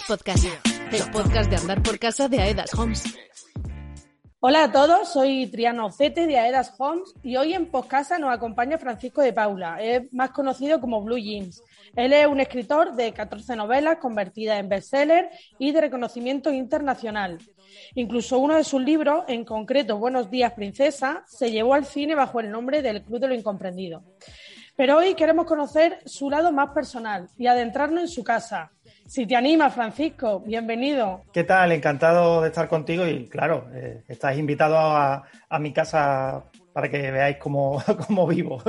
Podcast, el podcast de andar por casa de Aedas Homes. Hola a todos, soy Triano Cete de Aedas Homes y hoy en Podcasa nos acompaña Francisco de Paula, es más conocido como Blue Jeans. Él es un escritor de 14 novelas convertidas en bestseller y de reconocimiento internacional. Incluso uno de sus libros, en concreto Buenos días princesa, se llevó al cine bajo el nombre del Club de lo Incomprendido. Pero hoy queremos conocer su lado más personal y adentrarnos en su casa. Si te anima, Francisco, bienvenido. ¿Qué tal? Encantado de estar contigo y claro, eh, estáis invitados a, a, mi casa para que veáis cómo, cómo, vivo.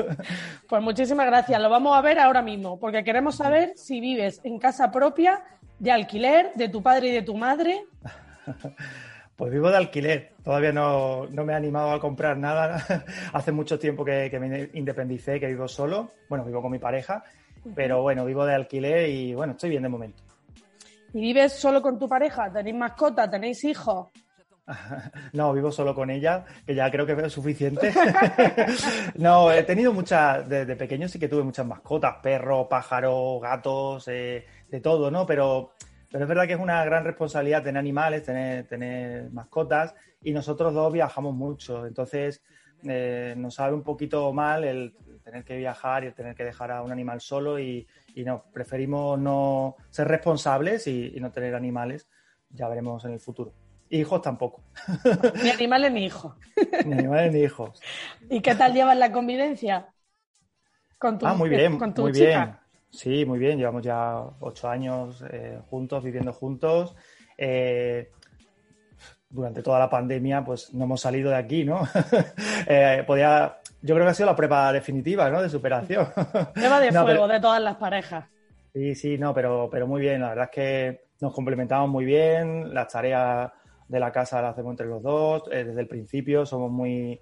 Pues muchísimas gracias. Lo vamos a ver ahora mismo, porque queremos saber si vives en casa propia, de alquiler, de tu padre y de tu madre. Pues vivo de alquiler. Todavía no, no, me he animado a comprar nada. Hace mucho tiempo que, que, me independicé, que vivo solo. Bueno, vivo con mi pareja, pero bueno, vivo de alquiler y bueno, estoy bien de momento. ¿Y vives solo con tu pareja? ¿Tenéis mascota? ¿Tenéis hijos? No, vivo solo con ella, que ya creo que es suficiente. no, he tenido muchas, desde pequeño sí que tuve muchas mascotas, perros, pájaros, gatos, eh, de todo, ¿no? Pero, pero es verdad que es una gran responsabilidad tener animales, tener, tener mascotas, y nosotros dos viajamos mucho, entonces eh, nos sabe un poquito mal el tener que viajar y el tener que dejar a un animal solo y, y no, preferimos no ser responsables y, y no tener animales, ya veremos en el futuro. Hijos tampoco. Ni animales ni hijos. Ni animales ni hijos. ¿Y qué tal llevas la convivencia? Con tu, ah, muy bien, con tu muy chica? bien. Sí, muy bien. Llevamos ya ocho años eh, juntos, viviendo juntos. Eh, durante toda la pandemia, pues no hemos salido de aquí, ¿no? eh, podía, yo creo que ha sido la prueba definitiva, ¿no? De superación. Prueba de no, fuego pero... de todas las parejas. Sí, sí, no, pero, pero muy bien. La verdad es que nos complementamos muy bien. Las tareas de la casa la hacemos entre los dos. Eh, desde el principio somos muy...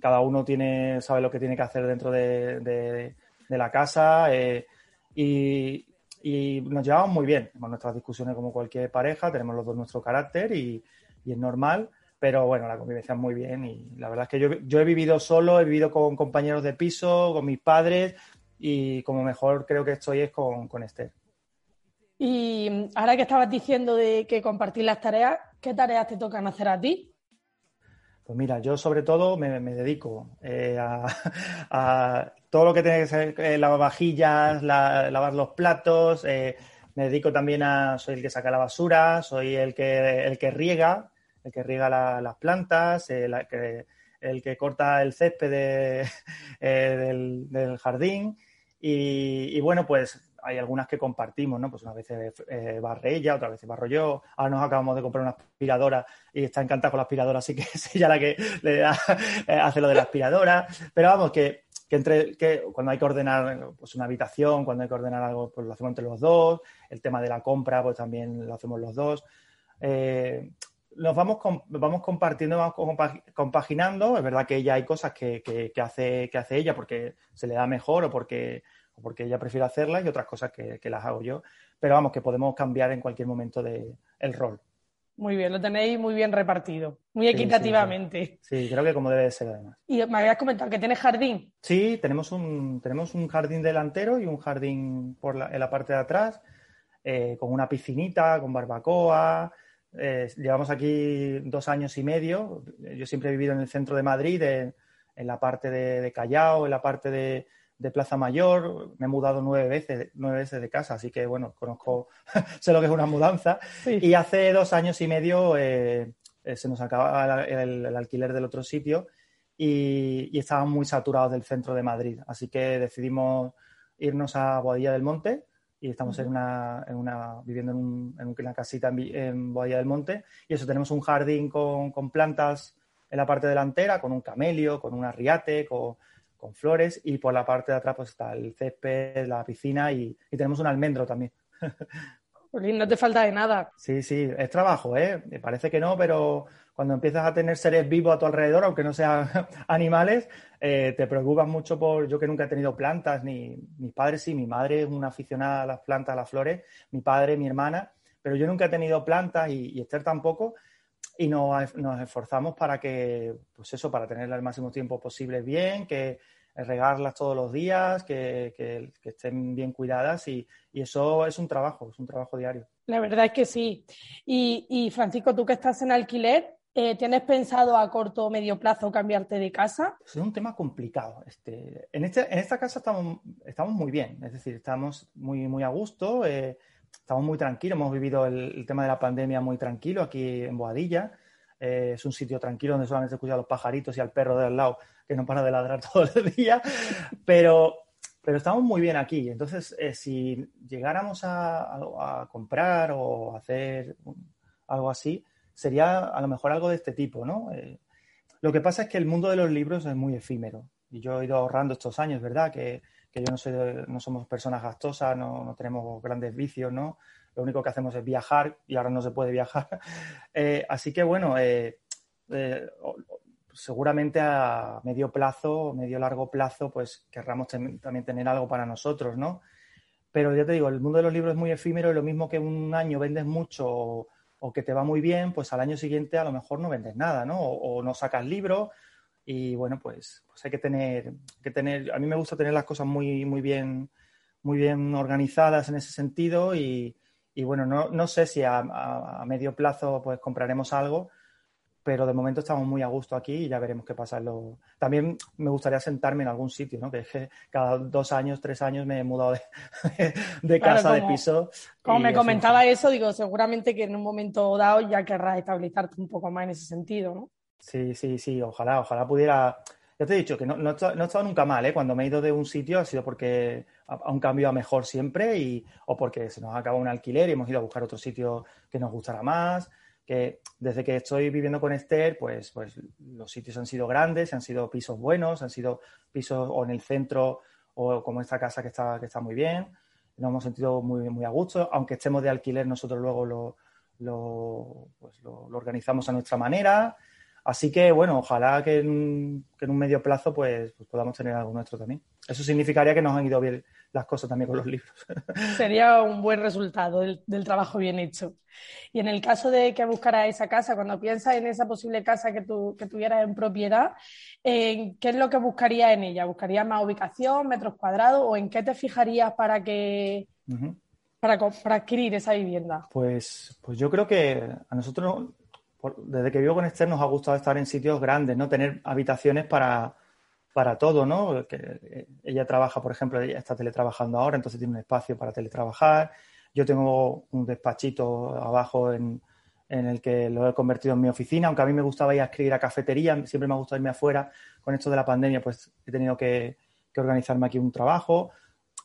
Cada uno tiene, sabe lo que tiene que hacer dentro de, de, de la casa eh, y, y, nos llevamos muy bien. Tenemos nuestras discusiones como cualquier pareja, tenemos los dos nuestro carácter y, y, es normal, pero bueno, la convivencia es muy bien y la verdad es que yo, yo he vivido solo, he vivido con compañeros de piso, con mis padres y como mejor creo que estoy es con, con Esther. Y ahora que estabas diciendo de que compartir las tareas, ¿qué tareas te tocan hacer a ti? Pues mira, yo sobre todo me, me dedico eh, a, a, todo lo que tiene que ser eh, lavar vajillas, la, lavar los platos, eh, me dedico también a, soy el que saca la basura, soy el que, el que riega, el que riega la, las plantas, el que, el que corta el césped de, del, jardín y, bueno, pues hay algunas que compartimos, ¿no? Pues unas veces eh, barre ella, otras veces barro yo. Ahora nos acabamos de comprar una aspiradora y está encantada con la aspiradora, así que es ella la que le da, eh, hace lo de la aspiradora. Pero vamos, que, que, entre, que cuando hay que ordenar pues, una habitación, cuando hay que ordenar algo, pues lo hacemos entre los dos. El tema de la compra, pues también lo hacemos los dos. Eh, nos vamos, vamos compartiendo, vamos compaginando. Es verdad que ella hay cosas que, que, que, hace, que hace ella porque se le da mejor o porque porque ella prefiere hacerlas y otras cosas que, que, las hago yo. Pero vamos, que podemos cambiar en cualquier momento de, el rol. Muy bien, lo tenéis muy bien repartido, muy equitativamente. Sí, creo que como debe ser además. Y me habías comentado que tienes jardín. Sí, tenemos un, tenemos un jardín delantero y un jardín por la, en la parte de atrás, eh, con una piscinita, con barbacoa. Eh, llevamos aquí dos años y medio. Yo siempre he vivido en el centro de Madrid, en, en la parte de, de Callao, en la parte de, de Plaza Mayor, me he mudado nueve veces, nueve veces de casa, así que bueno, conozco, sé lo que es una mudanza. Sí. Y hace dos años y medio eh, se nos acaba el, el, el, alquiler del otro sitio y, y estábamos muy saturados del centro de Madrid, así que decidimos irnos a Boadilla del Monte y estamos uh -huh. en, una, en una, viviendo en, un, en, una casita en, en Boadilla del Monte y eso, tenemos un jardín con, con plantas en la parte delantera, con un camelio, con un arriate, con con flores y por la parte de atrás pues está el césped, la piscina y, y tenemos un almendro también. No te falta de nada. Sí, sí, es trabajo, ¿eh? Me parece que no, pero cuando empiezas a tener seres vivos a tu alrededor, aunque no sean animales, eh, te preocupas mucho por. Yo que nunca he tenido plantas, ni mis padres sí, mi madre es una aficionada a las plantas, a las flores, mi padre, mi hermana, pero yo nunca he tenido plantas y, y Esther tampoco. Y nos, nos esforzamos para que, pues eso, para tenerlas el máximo tiempo posible bien, que regarlas todos los días, que, que- que estén bien cuidadas y, y eso es un trabajo, es un trabajo diario. La verdad es que sí. Y, y, Francisco, tú que estás en alquiler, eh, ¿tienes pensado a corto o medio plazo cambiarte de casa? Es un tema complicado. Este, en, este, en esta casa estamos, estamos muy bien, es decir, estamos muy, muy a gusto, eh, estamos muy tranquilos, hemos vivido el, el tema de la pandemia muy tranquilo aquí en Boadilla. Eh, es un sitio tranquilo donde solamente se escucha a los pajaritos y al perro de al lado que no para de ladrar todo el día, pero, pero estamos muy bien aquí. Entonces, eh, si llegáramos a, a- a comprar o hacer algo así, sería a lo mejor algo de este tipo, ¿no? Eh, lo que pasa es que el mundo de los libros es muy efímero y yo he ido ahorrando estos años, ¿verdad? Que, que yo no, soy no somos personas gastosas, no, no tenemos grandes vicios, ¿no? Lo único que hacemos es viajar y ahora no se puede viajar. Eh, así que bueno, eh, seguramente a medio plazo, medio largo plazo, pues querramos también tener algo para nosotros, ¿no? Pero ya te digo, el mundo de los libros es muy efímero y lo mismo que un año vendes mucho o, que te va muy bien, pues al año siguiente a lo mejor no vendes nada, ¿no? O, no sacas libros y bueno, pues, pues hay que tener, que tener, a mí me gusta tener las cosas muy, muy bien, muy bien organizadas en ese sentido y, y bueno, no, no sé si a, a- a medio plazo pues compraremos algo, pero de momento estamos muy a gusto aquí y ya veremos qué pasa. en lo- También me gustaría sentarme en algún sitio, ¿no? Que es que cada dos años, tres años me he mudado de, de Claro, casa, de como- piso. Como me comentaba eso, digo, seguramente que en un momento dado ya querrás estabilizarte un poco más en ese sentido, ¿no? Sí, sí, sí, ojalá, ojalá pudiera. Ya te he dicho que no, no, he estado- no he estado nunca mal, ¿eh? Cuando me he ido de un sitio ha sido porque a, un cambio a mejor siempre y, o porque se nos acaba un alquiler y hemos ido a buscar otro sitio que nos gustara más. Desde que estoy viviendo con Esther, pues, pues los sitios han sido grandes, han sido pisos buenos, han sido pisos o en el centro o como esta casa que está, muy bien. Nos hemos sentido muy, a gusto, aunque estemos de alquiler, nosotros luego lo, pues organizamos a nuestra manera. Así que, bueno, ojalá que en, un- que en un medio plazo pues, pues podamos tener algo nuestro también. Eso significaría que nos han ido bien las cosas también con los libros. Sería un buen resultado del, del trabajo bien hecho. Y en el caso de que buscaras esa casa, cuando piensas en esa posible casa que tuvieras en propiedad, eh, ¿qué es lo que buscarías en ella? ¿Buscarías más ubicación, metros cuadrados o en qué te fijarías para que para, para adquirir esa vivienda? Pues, pues yo creo que a nosotros, desde que vivo con Esther, nos ha gustado estar en sitios grandes, ¿no? Tener habitaciones para, para todo, ¿no? Eh, ella trabaja, por ejemplo, ella está teletrabajando ahora, entonces tiene un espacio para teletrabajar. Yo tengo un despachito abajo en, en el que lo he convertido en mi oficina, aunque a mí me gustaba ir a escribir a cafetería, siempre me ha gustado irme afuera. Con esto de la pandemia, pues he tenido que, que organizarme aquí un trabajo.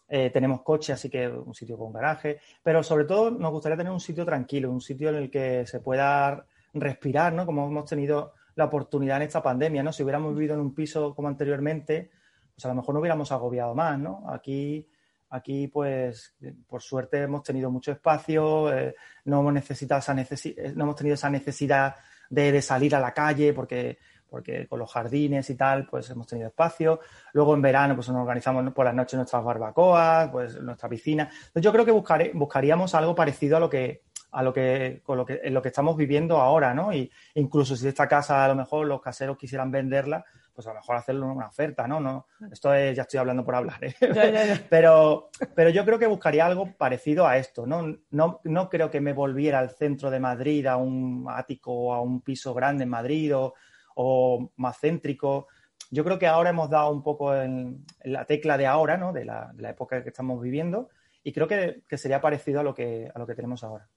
Eh, tenemos coche, así que un sitio con garaje, pero sobre todo nos gustaría tener un sitio tranquilo, un sitio en el que se pueda respirar, ¿no? Como hemos tenido la oportunidad en esta pandemia, ¿no? Si hubiéramos vivido en un piso como anteriormente, pues a lo mejor no hubiéramos agobiado más, ¿no? Aquí, aquí pues, por suerte hemos tenido mucho espacio, eh, no hemos necesitado esa necesi- eh, no hemos tenido esa necesidad de, salir a la calle porque porque con los jardines y tal, pues hemos tenido espacio. Luego en verano, pues nos organizamos por las noches nuestras barbacoas, pues nuestra piscina. Entonces yo creo que buscaré, buscaríamos algo parecido a lo que a lo que con lo que en lo que estamos viviendo ahora, ¿no? Y incluso si esta casa a lo mejor los caseros quisieran venderla, pues a lo mejor hacerle una oferta, ¿no? no esto es, ya estoy hablando por hablar, ¿eh? Ya, ya, ya. Pero, pero yo creo que buscaría algo parecido a esto, ¿no? No, no creo que me volviera al centro de Madrid, a un ático o a un piso grande en Madrid o, o más céntrico. Yo creo que ahora hemos dado un poco en, en la tecla de ahora, ¿no? De la, de la época que estamos viviendo y creo que, que sería parecido a lo que, a lo que tenemos ahora.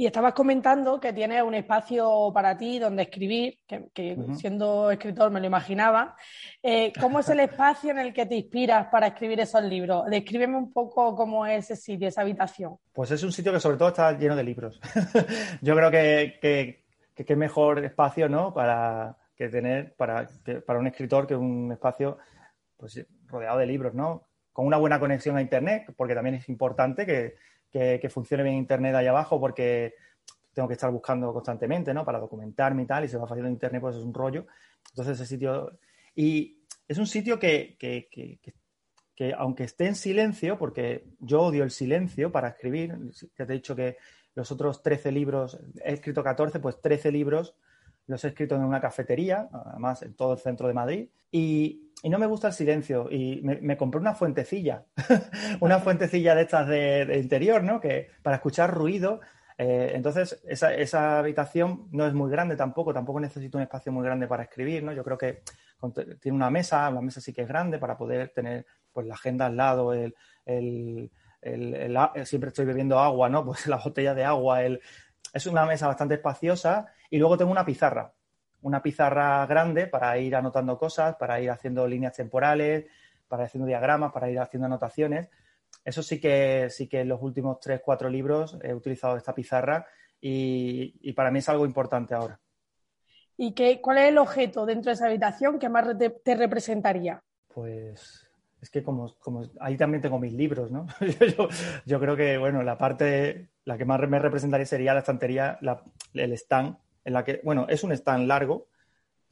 Y estabas comentando que tienes un espacio para ti donde escribir, que, siendo escritor me lo imaginaba. Eh, ¿Cómo es el espacio en el que te inspiras para escribir esos libros? Descríbeme un poco cómo es ese sitio, esa habitación. Pues es un sitio que sobre todo está lleno de libros. Yo creo que, que, que qué mejor espacio, ¿no? Para que tener, para, para un escritor que un espacio pues rodeado de libros, ¿no? Con una buena conexión a Internet, porque también es importante que, que, funcione bien Internet ahí abajo, porque tengo que estar buscando constantemente, ¿no? Para documentarme y tal, y se va fallando Internet, pues es un rollo. Entonces ese sitio... Y es un sitio que, que, que, aunque esté en silencio, porque yo odio el silencio para escribir, ya te he dicho que los otros 13 libros, he escrito 14, pues 13 libros los he escrito en una cafetería, además en todo el centro de Madrid, y, no me gusta el silencio. Y me, compré una fuentecilla, una fuentecilla de estas de, interior, ¿no? Que para escuchar ruido. Eh, entonces, esa, esa, habitación no es muy grande tampoco, tampoco necesito un espacio muy grande para escribir, ¿no? Yo creo que tiene una mesa, la mesa sí que es grande para poder tener pues la agenda al lado, el, el, siempre estoy bebiendo agua, ¿no? Pues la botella de agua, el, es una mesa bastante espaciosa y luego tengo una pizarra, una pizarra grande para ir anotando cosas, para ir haciendo líneas temporales, para ir haciendo diagramas, para ir haciendo anotaciones. Eso sí que, sí que en los últimos tres, cuatro libros he utilizado esta pizarra y, para mí es algo importante ahora. ¿Y qué, cuál es el objeto dentro de esa habitación que más te, representaría? Pues es que como, como, ahí también tengo mis libros, ¿no? yo, creo que, bueno, la parte, la que más me representaría sería la estantería, el stand en la que, bueno, es un stand largo,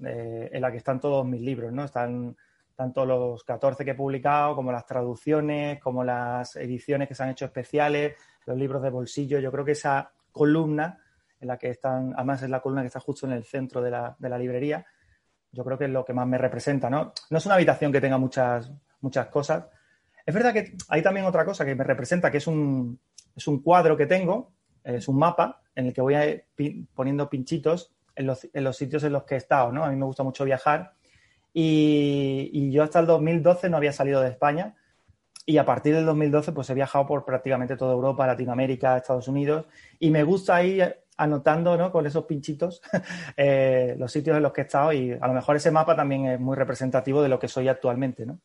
eh, en la que están todos mis libros, ¿no? Están tanto los 14 que he publicado, como las traducciones, como las ediciones que se han hecho especiales, los libros de bolsillo. Yo creo que esa columna en la que están, además es la columna que está justo en el centro de la, de la librería, yo creo que es lo que más me representa, ¿no? No es una habitación que tenga muchas, muchas cosas. Es verdad que hay también otra cosa que me representa, que es un, es un cuadro que tengo, es un mapa en el que voy poniendo pinchitos en los, sitios en los que he estado, ¿no? A mí me gusta mucho viajar y, yo hasta el 2012 no había salido de España y a partir del 2012 pues he viajado por prácticamente toda Europa, Latinoamérica, Estados Unidos y me gusta ir anotando ¿no? con esos pinchitos eh, los sitios en los que he estado y a lo mejor ese mapa también es muy representativo de lo que soy actualmente, ¿no?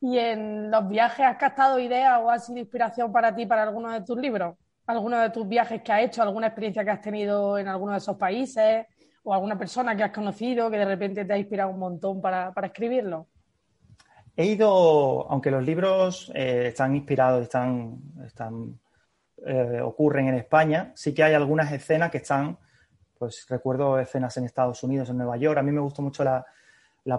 ¿Y en los viajes has captado ideas o ha sido inspiración para ti para alguno de tus libros? Alguno de tus viajes que has hecho, alguna experiencia que has tenido en alguno de esos países o alguna persona que has conocido que de repente te ha inspirado un montón para, escribirlo? He ido, aunque los libros eh, están inspirados, están, están eh, ocurren en España, sí que hay algunas escenas que están, pues recuerdo escenas en Estados Unidos, en Nueva York. A mí me gustó mucho la,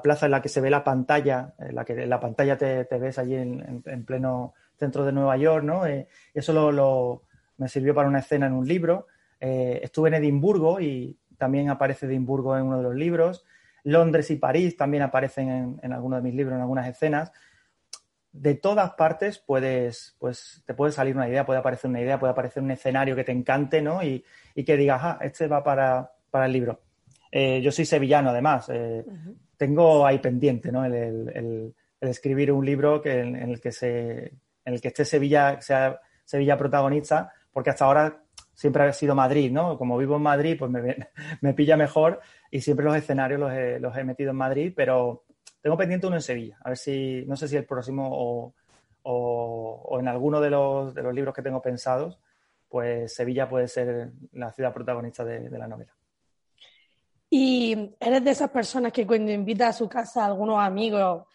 plaza en la que se ve la pantalla, en la que en la pantalla te, ves allí en, pleno centro de Nueva York, ¿no? Eh, eso lo, me sirvió para una escena en un libro. Eh, estuve en Edimburgo y también aparece Edimburgo en uno de los libros. Londres y París también aparecen en, en algunos de mis libros, en algunas escenas. De todas partes puedes, pues, te puede salir una idea, puede aparecer una idea, puede aparecer un escenario que te encante, ¿no? Y, que digas, ah, este va para, el libro. Eh, yo soy sevillano, además. Eh, tengo ahí pendiente, ¿no? El, escribir un libro que, en, el que se, en el que esté Sevilla, sea Sevilla protagonista, porque hasta ahora siempre ha sido Madrid, ¿no? Como vivo en Madrid, pues me, pilla mejor y siempre los escenarios los he, metido en Madrid, pero tengo pendiente uno en Sevilla. A ver si, no sé si el próximo o, en alguno de los, libros que tengo pensados, pues Sevilla puede ser la ciudad protagonista de, de la novela. Y eres de esas personas que cuando invita a su casa a algunos amigos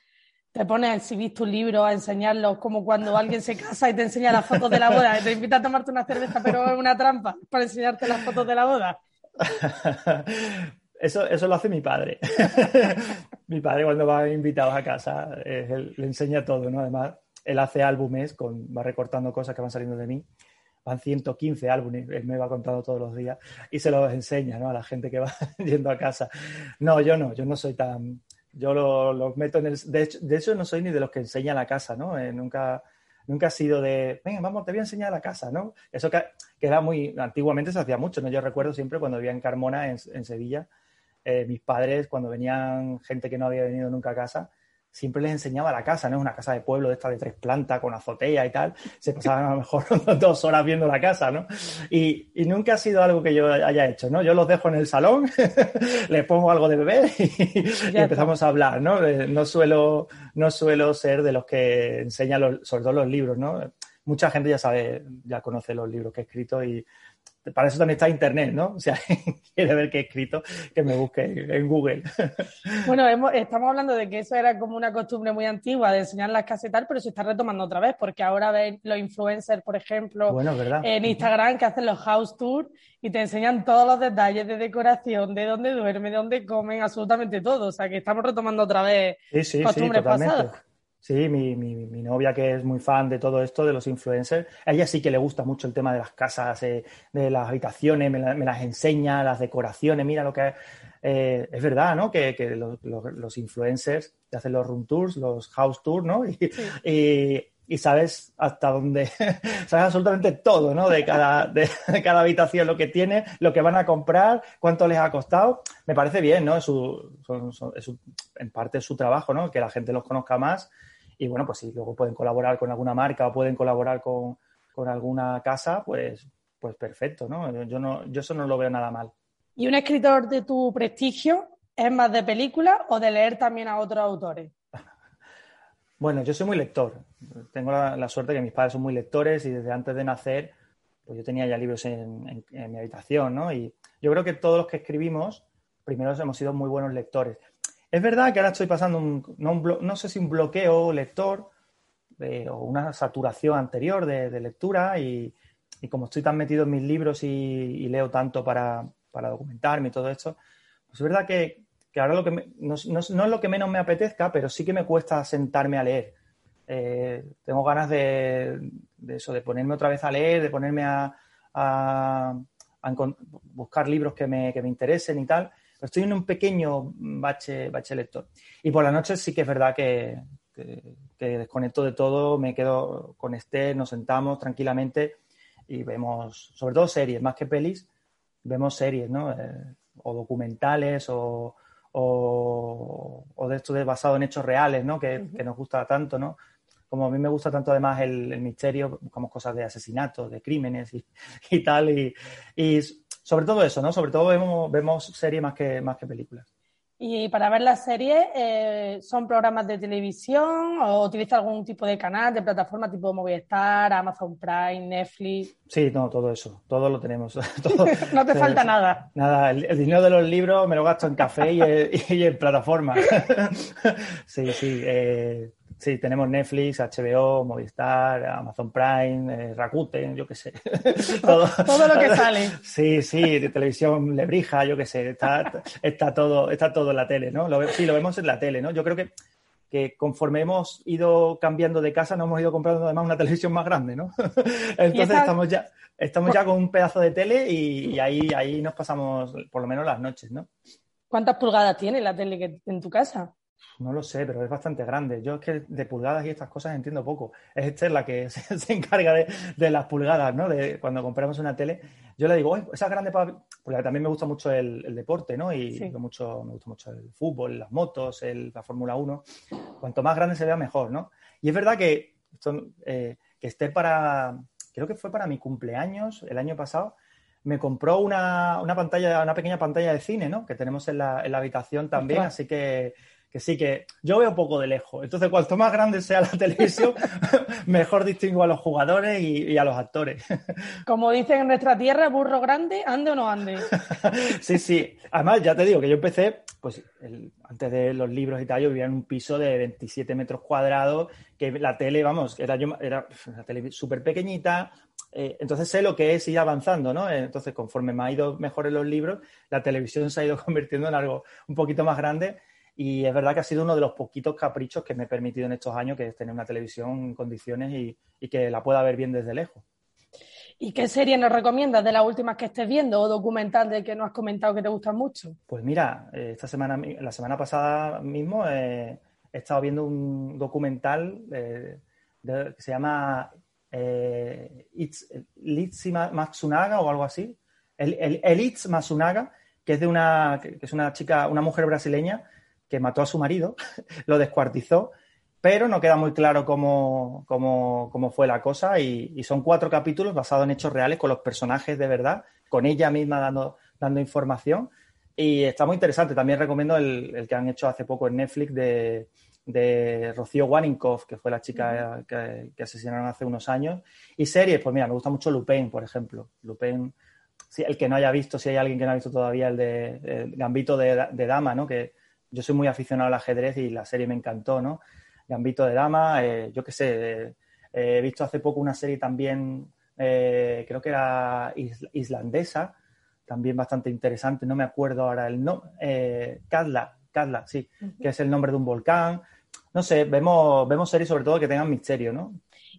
te pones a exhibir tu libro, a enseñarlos, como cuando alguien se casa y te enseña las fotos de la boda, te invita a tomarte una cerveza, pero es una trampa para enseñarte las fotos de la boda. Eso, eso lo hace mi padre. mi padre cuando va invitados a casa, le enseña todo, ¿no? Además, él hace álbumes, con, va recortando cosas que van saliendo de mí. Van 115 álbumes, él me va contando todos los días y se los enseña, ¿no? A la gente que va yendo a casa. No, yo no, yo no soy tan, yo los meto en el... De hecho, de hecho, no soy ni de los que enseñan la casa, ¿no? Eh, nunca, nunca ha sido de, venga, vamos, te voy a enseñar la casa, ¿no? Eso que, era muy... Antiguamente se hacía mucho, ¿no? Yo recuerdo siempre cuando vivía en Carmona, en, Sevilla, eh, mis padres, cuando venían gente que no había venido nunca a casa, siempre les enseñaba la casa, ¿no? Es una casa de pueblo de esta de tres plantas con azotea y tal. Se pasaban a lo mejor dos horas viendo la casa, ¿no? Y, nunca ha sido algo que yo haya hecho, ¿no? Yo los dejo en el salón, les pongo algo de beber y, empezamos a hablar, ¿no? Eh, no suelo, no suelo ser de los que enseñan los, sobre todo los libros, ¿no? Mucha gente ya sabe, ya conoce los libros que he escrito y para eso también está Internet, ¿no? O sea, quiere ver qué he escrito, que me busque en Google. Bueno, hemos, estamos hablando de que eso era como una costumbre muy antigua de enseñar las casas y tal, pero se está retomando otra vez, porque ahora ven los influencers, por ejemplo, Bueno, en Instagram que hacen los house tours y te enseñan todos los detalles de decoración, de dónde duerme, de dónde comen, absolutamente todo. O sea, que estamos retomando otra vez Sí, sí, sí, costumbres totalmente. pasadas. Sí, mi, mi, mi novia que es muy fan de todo esto, de los influencers, a ella sí que le gusta mucho el tema de las casas, eh, de las habitaciones, me, la- me las enseña, las decoraciones, mira lo que... eh, es verdad, ¿no? Que, que los, los- los influencers te hacen los room tours, los house tours, ¿no? Y, y- y sabes hasta dónde, sabes absolutamente todo, ¿no? De cada, de, cada habitación, lo que tiene, lo que van a comprar, cuánto les ha costado. Me parece bien, ¿no? Es su, son- son- es en parte es su trabajo, ¿no? Que la gente los conozca más. Y bueno, pues si luego pueden colaborar con alguna marca o pueden colaborar con, con alguna casa, pues, pues perfecto, ¿no? Yo, no, yo eso no lo veo nada mal. ¿Y un escritor de tu prestigio es más de películas o de leer también a otros autores? Bueno, yo soy muy lector. Tengo la, suerte que mis padres son muy lectores y desde antes de nacer, pues yo tenía ya libros en, mi habitación, ¿no? Y yo creo que todos los que escribimos, primero hemos sido muy buenos lectores. Es verdad que ahora estoy pasando un, no, un no sé si un bloqueo lector eh, o una saturación anterior de, de lectura y, como estoy tan metido en mis libros y, y leo tanto para, para documentarme y todo esto, pues es verdad que, que ahora lo que me- no, es lo que menos me apetezca, pero sí que me cuesta sentarme a leer. Eh, tengo ganas de, eso, de ponerme otra vez a leer, de ponerme a, buscar libros que me, que me interesen y tal. Pero estoy en un pequeño bache, bache lector. Y por la noche sí que es verdad que, desconecto de todo, me quedo con Esther, nos sentamos tranquilamente y vemos, sobre todo series, más que pelis, vemos series, ¿no? Eh, o documentales o, o, o de esto de basado en hechos reales, ¿no? Que, que nos gusta tanto, ¿no? Como a mí me gusta tanto además el, el misterio, buscamos cosas de asesinatos, de crímenes y, y tal, y, y sobre todo eso, ¿no? Sobre todo vemos, vemos series más que, más que películas. Y para ver las series, eh, ¿son programas de televisión o utilizas algún tipo de canal, de plataforma tipo Movistar, Amazon Prime, Netflix? Sí, no, todo eso, todo lo tenemos. todo- No te falta eso. nada. Nada, el, el dinero de los libros me lo gasto en café y, en- y en plataforma. sí, sí. eh, sí, tenemos Netflix, HBO, Movistar, Amazon Prime, eh, Rakuten, yo qué sé. todo, Todo lo que sale. Sí, sí, de televisión Lebrija, yo qué sé. Está, está, todo, está todo en la tele, ¿no? Lo sí, lo vemos en la tele, ¿no? Yo creo que, que conforme hemos ido cambiando de casa, nos hemos ido comprando además una televisión más grande, ¿no? Entonces esa- estamos ya, estamos ya con un pedazo de tele y, y ahí, ahí nos pasamos por lo menos las noches, ¿no? ¿Cuántas pulgadas tiene la tele que, en tu casa? No lo sé, pero es bastante grande. Yo es que de pulgadas y estas cosas entiendo poco. Es Esther la que se, se encarga de, de las pulgadas, ¿no? De cuando compramos una tele. Yo le digo, "Uy, esa es grande para... Porque también me gusta mucho el, el deporte, ¿no? Y Sí. mucho, me gusta mucho el fútbol, las motos, el- la Fórmula 1. Cuanto más grande se vea, mejor, ¿no? Y es verdad que, esto, eh, que esté para... Creo que fue para mi cumpleaños el año pasado. Me compró una, una pantalla, una pequeña pantalla de cine, ¿no? Que tenemos en la, en la habitación también, así que que sí que yo veo poco de lejos. Entonces, cuanto más grande sea la televisión, mejor distingo a los jugadores y, y a los actores. Como dicen en nuestra tierra, burro grande, ande o no ande. sí, sí. Además, ya te digo que yo empecé, pues el- antes de los libros y tal, yo vivía en un piso de 27 metros cuadrados, que la tele, vamos, era yo era una tele súper pequeñita. eh, entonces sé lo que es ir avanzando, ¿no? Eh, Entonces, conforme me ha ido mejor en los libros, la televisión se ha ido convirtiendo en algo un poquito más grande. Y es verdad que ha sido uno de los poquitos caprichos que me he permitido en estos años, que es tener una televisión en condiciones y, y que la pueda ver bien desde lejos. ¿Y qué serie nos recomiendas de las últimas que estés viendo o documental de que no has comentado que te gustan mucho? Pues mira, eh, esta semana, la semana pasada mismo eh, he estado viendo un documental eh, de- que se llama eh, It's, Litsi Ma- Matsunaga o algo así. El, el, Elitz Matsunaga, que es de una, que es una chica, una mujer brasileña que mató a su marido, lo descuartizó, pero no queda muy claro cómo, cómo- cómo fue la cosa y, y son cuatro capítulos basados en hechos reales con los personajes de verdad, con ella misma dando, dando información y está muy interesante. También recomiendo el, el que han hecho hace poco en Netflix de, de Rocío Waninkoff, que fue la chica que, que asesinaron hace unos años. Y series, pues mira, me gusta mucho Lupin, por ejemplo. Lupin, si el que no haya visto, si hay alguien que no ha visto todavía el de el Gambito de, de Dama, ¿no? Que yo soy muy aficionado al ajedrez y la serie me encantó, ¿no? Gambito de Dama, eh, yo qué sé, eh, he visto hace poco una serie también, eh, creo que era is- islandesa, también bastante interesante, no me acuerdo ahora el nombre, eh, Katla, Katla, sí, que es el nombre de un volcán. No sé, vemos, vemos series sobre todo que tengan misterio, ¿no?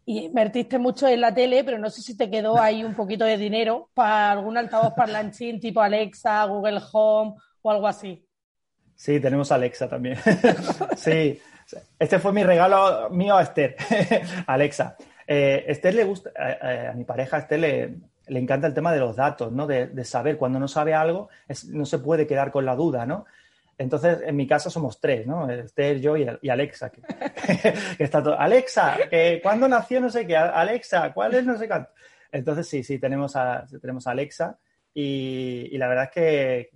Y invertiste mucho en la tele, pero no sé si te quedó ahí un poquito de dinero para algún altavoz parlanchín tipo Alexa, Google Home o algo así. Sí, tenemos a Alexa también. sí, este fue mi regalo mío a Esther, Alexa. Eh, Esther le gusta, eh, a mi pareja Esther le, le, encanta el tema de los datos, ¿no? De, de saber cuando no sabe algo, no se puede quedar con la duda, ¿no? Entonces, en mi casa somos tres, ¿no? Esther, yo y, Alexa. Que, está todo. Alexa, que ¿cuándo nació no sé qué? Alexa, ¿cuál es no sé cuánto? Entonces, sí, sí, tenemos a, tenemos Alexa y, y, la verdad es que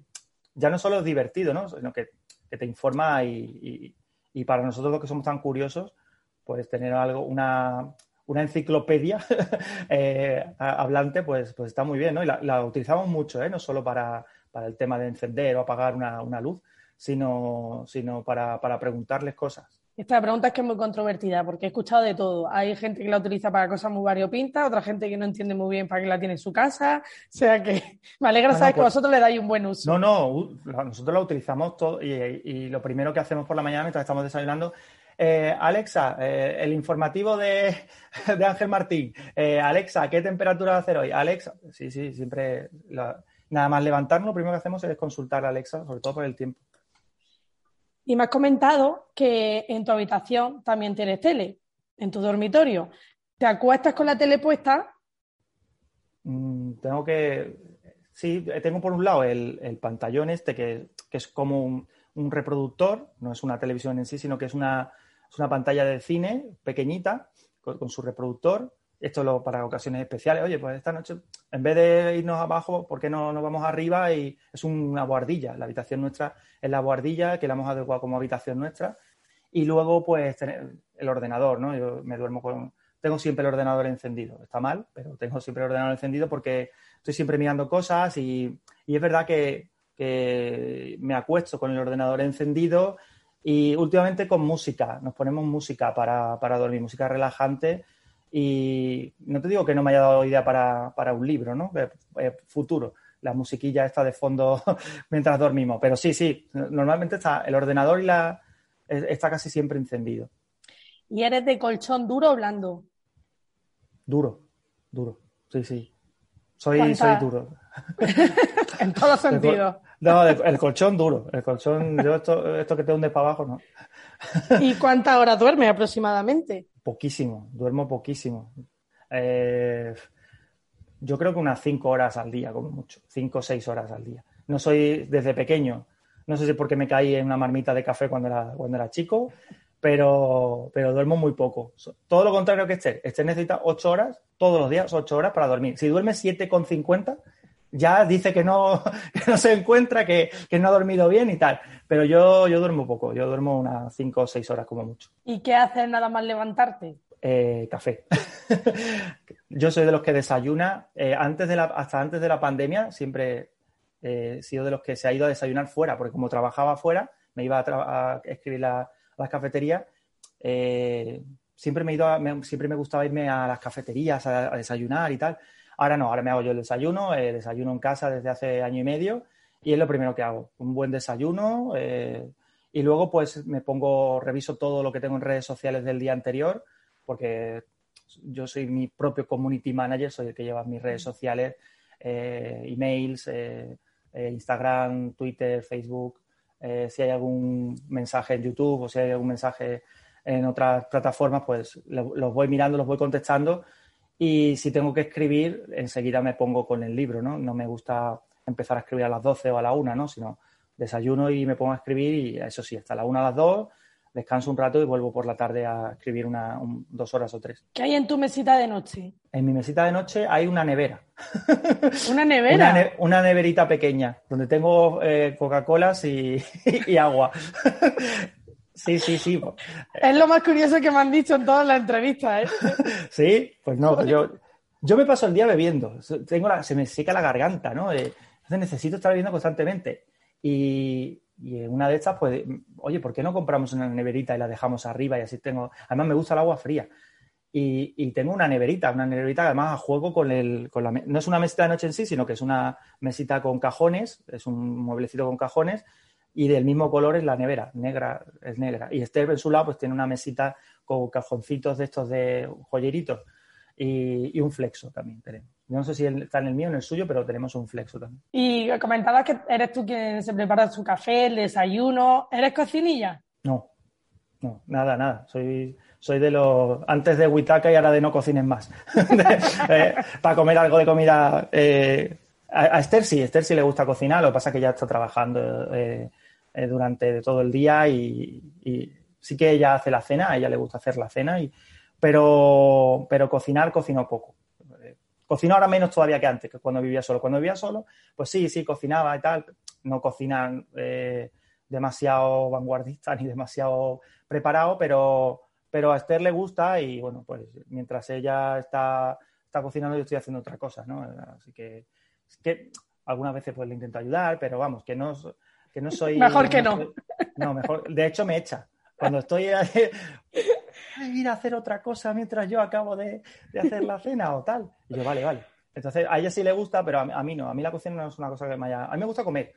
ya no solo es divertido, ¿no? Sino que, que te informa y, y, para nosotros los que somos tan curiosos, pues tener algo, una, una enciclopedia eh, hablante, pues, pues está muy bien, ¿no? Y la, la utilizamos mucho, ¿eh? No solo para, para, el tema de encender o apagar una, una luz, sino, sino para, para, preguntarles cosas. Esta pregunta es que es muy controvertida porque he escuchado de todo. Hay gente que la utiliza para cosas muy variopintas, otra gente que no entiende muy bien para qué la tiene en su casa. O sea que me alegra saber no, no, pues, que vosotros le dais un buen uso. No, no, nosotros la utilizamos todo y, y, lo primero que hacemos por la mañana mientras estamos desayunando eh, Alexa, eh, el informativo de, de Ángel Martín. Eh, Alexa, ¿qué temperatura va a hacer hoy? Alexa, sí, sí, siempre. La, nada más levantarnos, lo primero que hacemos es consultar a Alexa, sobre todo por el tiempo. Y me has comentado que en tu habitación también tienes tele, en tu dormitorio. ¿Te acuestas con la tele puesta? Mm, tengo que. Sí, tengo por un lado el, el pantallón este, que, que es como un, un, reproductor, no es una televisión en sí, sino que es una, es una pantalla de cine pequeñita con, con su reproductor. Esto lo, para ocasiones especiales. Oye, pues esta noche, en vez de irnos abajo, ¿por qué no nos vamos arriba? Y es una guardilla. La habitación nuestra es la guardilla que la hemos adecuado como habitación nuestra. Y luego, pues, tener el ordenador, ¿no? Yo me duermo con. Tengo siempre el ordenador encendido. Está mal, pero tengo siempre el ordenador encendido porque estoy siempre mirando cosas y, y es verdad que, que me acuesto con el ordenador encendido y últimamente con música. Nos ponemos música para, para dormir, música relajante. Y no te digo que no me haya dado idea para, para un libro, ¿no? Eh, eh, futuro, la musiquilla está de fondo mientras dormimos. Pero sí, sí, normalmente está el ordenador y la está casi siempre encendido. ¿Y eres de colchón duro o blando? Duro, duro, sí, sí. Soy, soy duro. en todos los sentidos. No, el colchón duro. El colchón, yo esto, esto que te hunde para abajo, no. ¿Y cuántas horas duermes aproximadamente? Poquísimo, duermo poquísimo. Eh, yo creo que unas cinco horas al día, como mucho. Cinco o seis horas al día. No soy desde pequeño. No sé si porque me caí en una marmita de café cuando era, cuando era chico, pero, pero duermo muy poco. Todo lo contrario que Esther. Esther necesita ocho horas, todos los días, ocho horas para dormir. Si duerme 7,50, ya dice que no, que no se encuentra, que, que, no ha dormido bien y tal. Pero yo, yo duermo poco, yo duermo unas cinco o seis horas como mucho. ¿Y qué haces nada más levantarte? Eh, café. yo soy de los que desayuna. Eh, antes de la, hasta antes de la pandemia siempre eh, he sido de los que se ha ido a desayunar fuera, porque como trabajaba fuera, me iba a, a escribir la, a las cafeterías. Eh, siempre me, he ido a, me, siempre me gustaba irme a las cafeterías a, a desayunar y tal. Ahora no, ahora me hago yo el desayuno, eh, desayuno en casa desde hace año y medio y es lo primero que hago, un buen desayuno eh, y luego pues me pongo, reviso todo lo que tengo en redes sociales del día anterior porque yo soy mi propio community manager, soy el que lleva mis redes sociales, eh, emails, Instagram, Twitter, Facebook, si hay algún mensaje en YouTube o si hay algún mensaje en otras plataformas, pues los voy mirando, los voy contestando y si tengo que escribir, enseguida me pongo con el libro, ¿no? No me gusta empezar a escribir a las 12 o a la 1, ¿no? Sino desayuno y me pongo a escribir y eso sí, hasta la 1 a las 2, descanso un rato y vuelvo por la tarde a escribir una, un, dos horas o tres. ¿Qué hay en tu mesita de noche? En mi mesita de noche hay una nevera. ¿Una nevera? una, ne una, neverita pequeña, donde tengo eh, Coca-Colas y, y agua. Sí, sí, sí. Es lo más curioso que me han dicho en todas las entrevistas, ¿eh? Sí, pues no, yo, yo me paso el día bebiendo. Tengo la- se me seca la garganta, ¿no? Eh, entonces necesito estar bebiendo constantemente. Y, y en una de estas, pues, oye, ¿por qué no compramos una neverita y la dejamos arriba? Y así tengo. Además, me gusta el agua fría. Y, y tengo una neverita, una neverita que además a juego con el. Con la, no es una mesita de noche en sí, sino que es una mesita con cajones, es un mueblecito con cajones. Y del mismo color es la nevera, negra, es negra. Y Esther en su lado, pues tiene una mesita con cajoncitos de estos de joyeritos y, y un flexo también tenemos. No sé si está en el mío o en el suyo, pero tenemos un flexo también. Y comentabas que eres tú quien se prepara su café, el desayuno. ¿Eres cocinilla? No, no, nada, nada. Soy, soy de los antes de Huitaca y ahora de no cocines más. Eh, para comer algo de comida. eh, a, a Esther sí, Esther sí le gusta cocinar, lo que pasa es que ya está trabajando eh, eh, durante todo el día y, sí que ella hace la cena, a ella le gusta hacer la cena, y, pero, pero cocinar cocino poco. Eh, Cocino ahora menos todavía que antes, que cuando vivía solo. Cuando vivía solo, pues sí, sí, cocinaba y tal. No cocinan eh, demasiado vanguardista ni demasiado preparado, pero, pero a Esther le gusta y bueno, pues mientras ella está, está cocinando yo estoy haciendo otra cosa, ¿no? Así que, que algunas veces pues le intento ayudar, pero vamos, que no, que no soy... Mejor que no. soy- no, mejor. De hecho me echa. Cuando estoy a ir a hacer otra cosa mientras yo acabo de, de hacer la cena o tal. Y yo, vale, vale. Entonces, a ella sí le gusta, pero a mí, a mí no. A mí la cocina no es una cosa que me haya... A mí me gusta comer.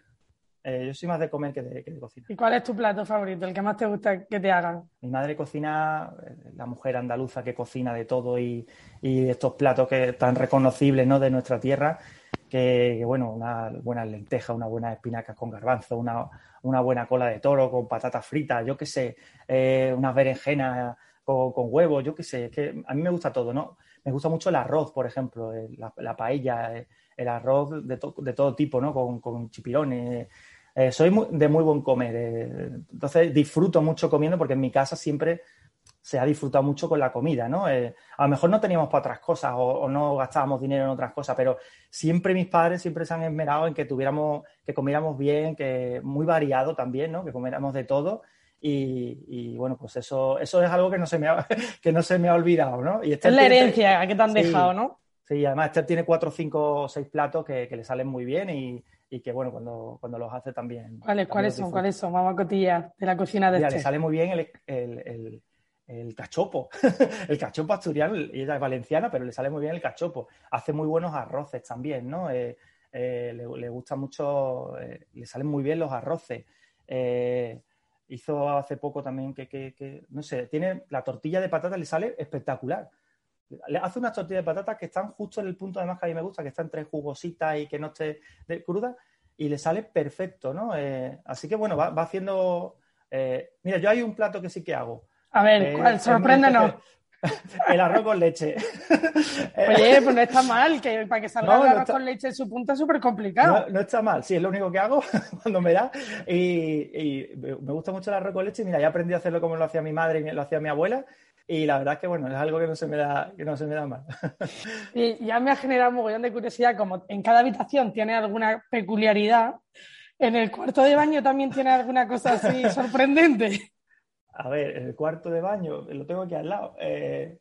Eh, yo soy más de comer que de, que de cocinar. ¿Y cuál es tu plato favorito? El que más te gusta que te hagan. Mi madre cocina, eh, la mujer andaluza que cocina de todo y, y estos platos que tan reconocibles ¿no? de nuestra tierra, que, bueno, una buena lenteja, una buena espinacas con garbanzo, una, una buena cola de toro con patatas fritas, yo qué sé, eh, unas berenjenas con, con huevos, yo qué sé, es que a mí me gusta todo, ¿no? Me gusta mucho el arroz, por ejemplo, eh, la, la paella, eh, el arroz de, to- de todo tipo, ¿no? Con, chipirones. Soy de muy buen comer, entonces disfruto mucho comiendo porque en mi casa siempre se ha disfrutado mucho con la comida, ¿no? Eh, a lo mejor no teníamos para otras cosas o, o no gastábamos dinero en otras cosas, pero siempre mis padres siempre se han esmerado en que tuviéramos, que comiéramos bien, que muy variado también, ¿no? Que comiéramos de todo. Y, y, bueno, pues eso, eso es algo que no se me ha, que no se me ha olvidado, ¿no? Y Esther Es la tiene- herencia que te han Sí. dejado, ¿no? Sí, además Esther tiene cuatro, cinco o seis platos que, que le salen muy bien y, y que bueno, cuando, cuando los hace también. ¿Cuáles, también cuáles son? ¿Cuáles son? Vamos a cotillas de la cocina de Mira, le sale muy bien el, el, el- el cachopo. el cachopo asturiano, ella es valenciana, pero le sale muy bien el cachopo. Hace muy buenos arroces también, ¿no? Eh, eh, le, le gusta mucho, eh, le salen muy bien los arroces. Hizo hace poco también que, que- no sé, tiene la tortilla de patata, le sale espectacular. Le hace unas tortillas de patatas que están justo en el punto además que a mí me gusta, que están entre jugositas y que no esté de- cruda, y le sale perfecto, ¿no? Así que bueno, va, va haciendo... mira, yo hay un plato que sí que hago. A ver, Eh, ¿cuál? Sorpréndenos. El arroz con leche. Oye, pues no está mal, que para que salga No, el no arroz está- con leche en su punta es súper complicado. No, no está mal, sí, es lo único que hago cuando me da. Y, y me me gusta mucho el arroz con leche. Mira, ya aprendí a hacerlo como lo hacía mi madre y lo hacía mi abuela. Y la verdad es que, bueno, es algo que no se me da, que no se me da mal. Y ya me ha generado un mogollón de curiosidad, como en cada habitación tiene alguna peculiaridad, en el cuarto de baño también tiene alguna cosa así sorprendente. A ver, el cuarto de baño, lo tengo aquí al lado. Eh,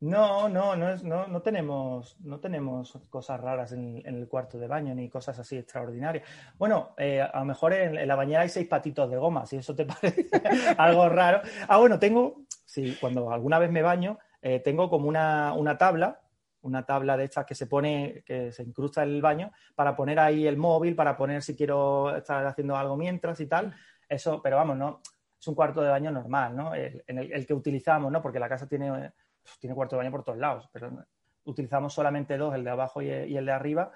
no, no, no, es, no, no tenemos, no tenemos cosas raras en, el cuarto de baño ni cosas así extraordinarias. Bueno, eh, a lo mejor en, en la bañera hay seis patitos de goma, si eso te parece algo raro. Ah, bueno, tengo, sí, cuando alguna vez me baño, eh, tengo como una, una tabla, una tabla de estas que se pone, que se incrusta en el baño, para poner ahí el móvil, para poner si quiero estar haciendo algo mientras y tal. Eso, pero vamos, no, es un cuarto de baño normal, ¿no? El, en el, el que utilizamos, ¿no? Porque la casa tiene, tiene cuarto de baño por todos lados, pero utilizamos solamente dos, el de abajo y el, y el de arriba.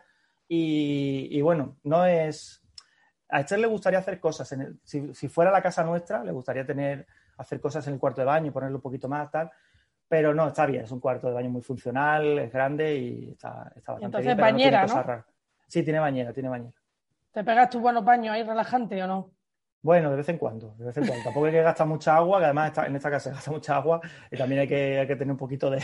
Y, y bueno, no es... A Esther le gustaría hacer cosas. En si, si fuera la casa nuestra, le gustaría tener, hacer cosas en el cuarto de baño, ponerlo un poquito más, tal. Pero no, está bien, es un cuarto de baño muy funcional, es grande y está, está bastante entonces bien. pero no tiene bañera, ¿no? Sí, tiene bañera, tiene bañera. ¿Te pegas tus buenos baños ahí relajante o no? Bueno, de vez en cuando, de vez en cuando. Tampoco hay que gastar mucha agua, que además esta- en esta casa se gasta mucha agua y también hay que, hay que tener un poquito de,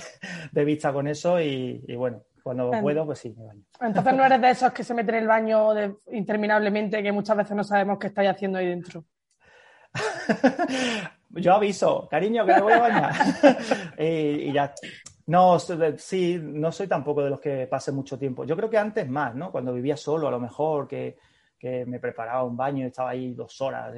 de vista con eso y, y bueno, cuando Bien. puedo, pues sí, me baño. Entonces no eres de esos que se meten en el baño de- interminablemente, que muchas veces no sabemos qué estáis haciendo ahí dentro. Yo aviso, cariño, que me voy a bañar. y, y ya, No, sí, no soy tampoco de los que pase mucho tiempo. Yo creo que antes más, ¿no? Cuando vivía solo, a lo mejor, que, que me preparaba un baño y estaba ahí dos horas,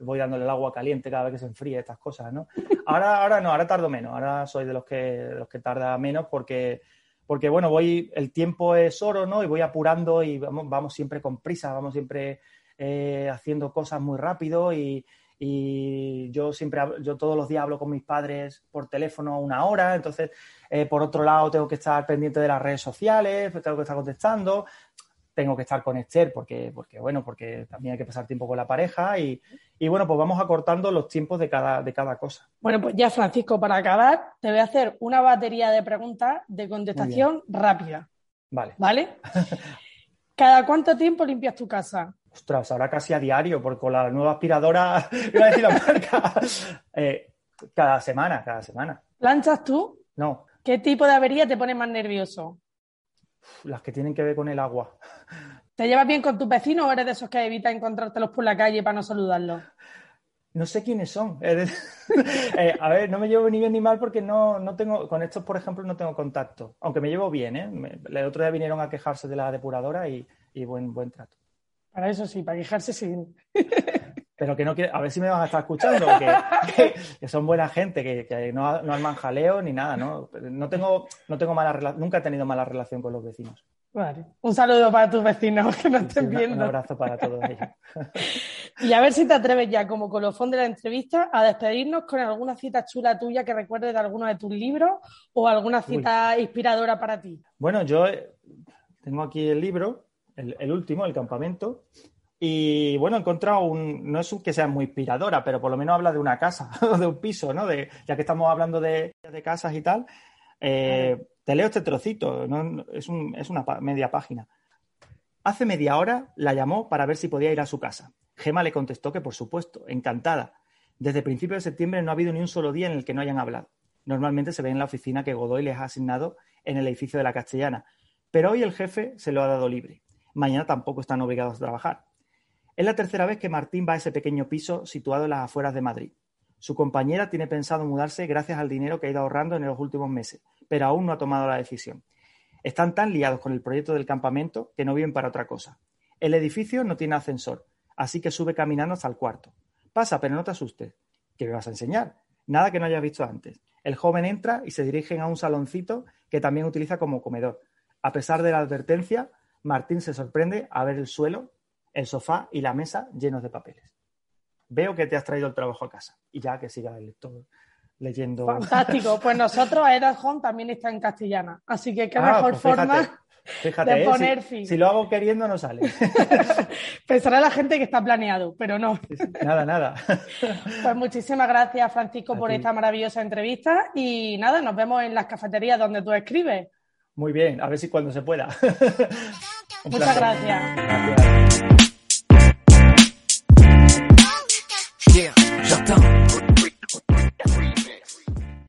voy dándole el agua caliente cada vez que se enfríe, estas cosas, ¿no? Ahora, ahora no, ahora tardo menos, ahora soy de los que, los que tarda menos porque, porque, bueno, voy, el tiempo es oro, ¿no? Y voy apurando y vamos, vamos siempre con prisa, vamos siempre eh, haciendo cosas muy rápido y, y yo siempre, yo todos los días hablo con mis padres por teléfono una hora, entonces, eh, por otro lado, tengo que estar pendiente de las redes sociales, tengo que estar contestando, tengo que estar con Esther porque, porque, bueno, porque también hay que pasar tiempo con la pareja y, bueno, pues vamos acortando los tiempos de cada, de cada cosa. Bueno, pues ya Francisco, para acabar, te voy a hacer una batería de preguntas de contestación rápida. Vale. ¿Vale? ¿Cada cuánto tiempo limpias tu casa? Ostras, ahora casi a diario, porque con la nueva aspiradora, iba a decir la marca, eh, cada semana, cada semana. ¿Planchas tú? No. ¿Qué tipo de avería te pone más nervioso? Las que tienen que ver con el agua. ¿Te llevas bien con tus vecinos o eres de esos que evita encontrártelos por la calle para no saludarlos? No sé quiénes son. Eh, a ver, no me llevo ni bien ni mal porque no, no tengo, con estos, por ejemplo, no tengo contacto. Aunque me llevo bien, ¿eh? El otro día vinieron a quejarse de la depuradora y, buen, buen trato. Para eso sí, para quejarse sí. Pero que no quiere, a ver si me van a estar escuchando, que, son buena gente, que, no, no arman jaleo ni nada, ¿no? No tengo, no tengo mala nunca he tenido mala relación con los vecinos. Vale. Un saludo para tus vecinos que nos estén viendo. Un abrazo para todos ellos. y a ver si te atreves ya, como colofón de la entrevista, a despedirnos con alguna cita chula tuya que recuerdes de alguno de tus libros o alguna cita inspiradora para ti. Bueno, yo eh, tengo aquí el libro, el, el último, El Campamento, y bueno, he encontrado un, no es un que sea muy inspiradora, pero por lo menos habla de una casa, de un piso, ¿no? De, ya que estamos hablando de, casas y tal, eh, te leo este trocito, ¿no? es, un, es una media página. Hace media hora la llamó para ver si podía ir a su casa. Gema le contestó que por supuesto, encantada. Desde principios de septiembre no ha habido ni un solo día en el que no hayan hablado. Normalmente se ve en la oficina que Godoy les ha asignado en el edificio de la Castellana, pero hoy el jefe se lo ha dado libre. Mañana tampoco están obligados a trabajar. Es la tercera vez que Martín va a ese pequeño piso situado en las afueras de Madrid. Su compañera tiene pensado mudarse gracias al dinero que ha ido ahorrando en los últimos meses, pero aún no ha tomado la decisión. Están tan liados con el proyecto del campamento que no viven para otra cosa. El edificio no tiene ascensor, así que sube caminando hasta el cuarto. Pasa, pero no te asustes. ¿Qué me vas a enseñar? Nada que no hayas visto antes. El joven entra y se dirigen a un saloncito que también utiliza como comedor. A pesar de la advertencia, Martín se sorprende a ver el suelo el sofá y la mesa llenos de papeles. Veo que te has traído el trabajo a casa y ya que siga el lector leyendo. Fantástico, pues nosotros Edad Home también está en castellana, así que qué ah, mejor pues forma de ¿eh? poner si, fin. Si lo hago queriendo no sale. Pensará la gente que está planeado, pero no. Nada, nada. Pues muchísimas gracias Francisco por esta maravillosa entrevista y nada, nos vemos en las cafeterías donde tú escribes. Muy bien, a ver si cuando se pueda. Muchas gracias.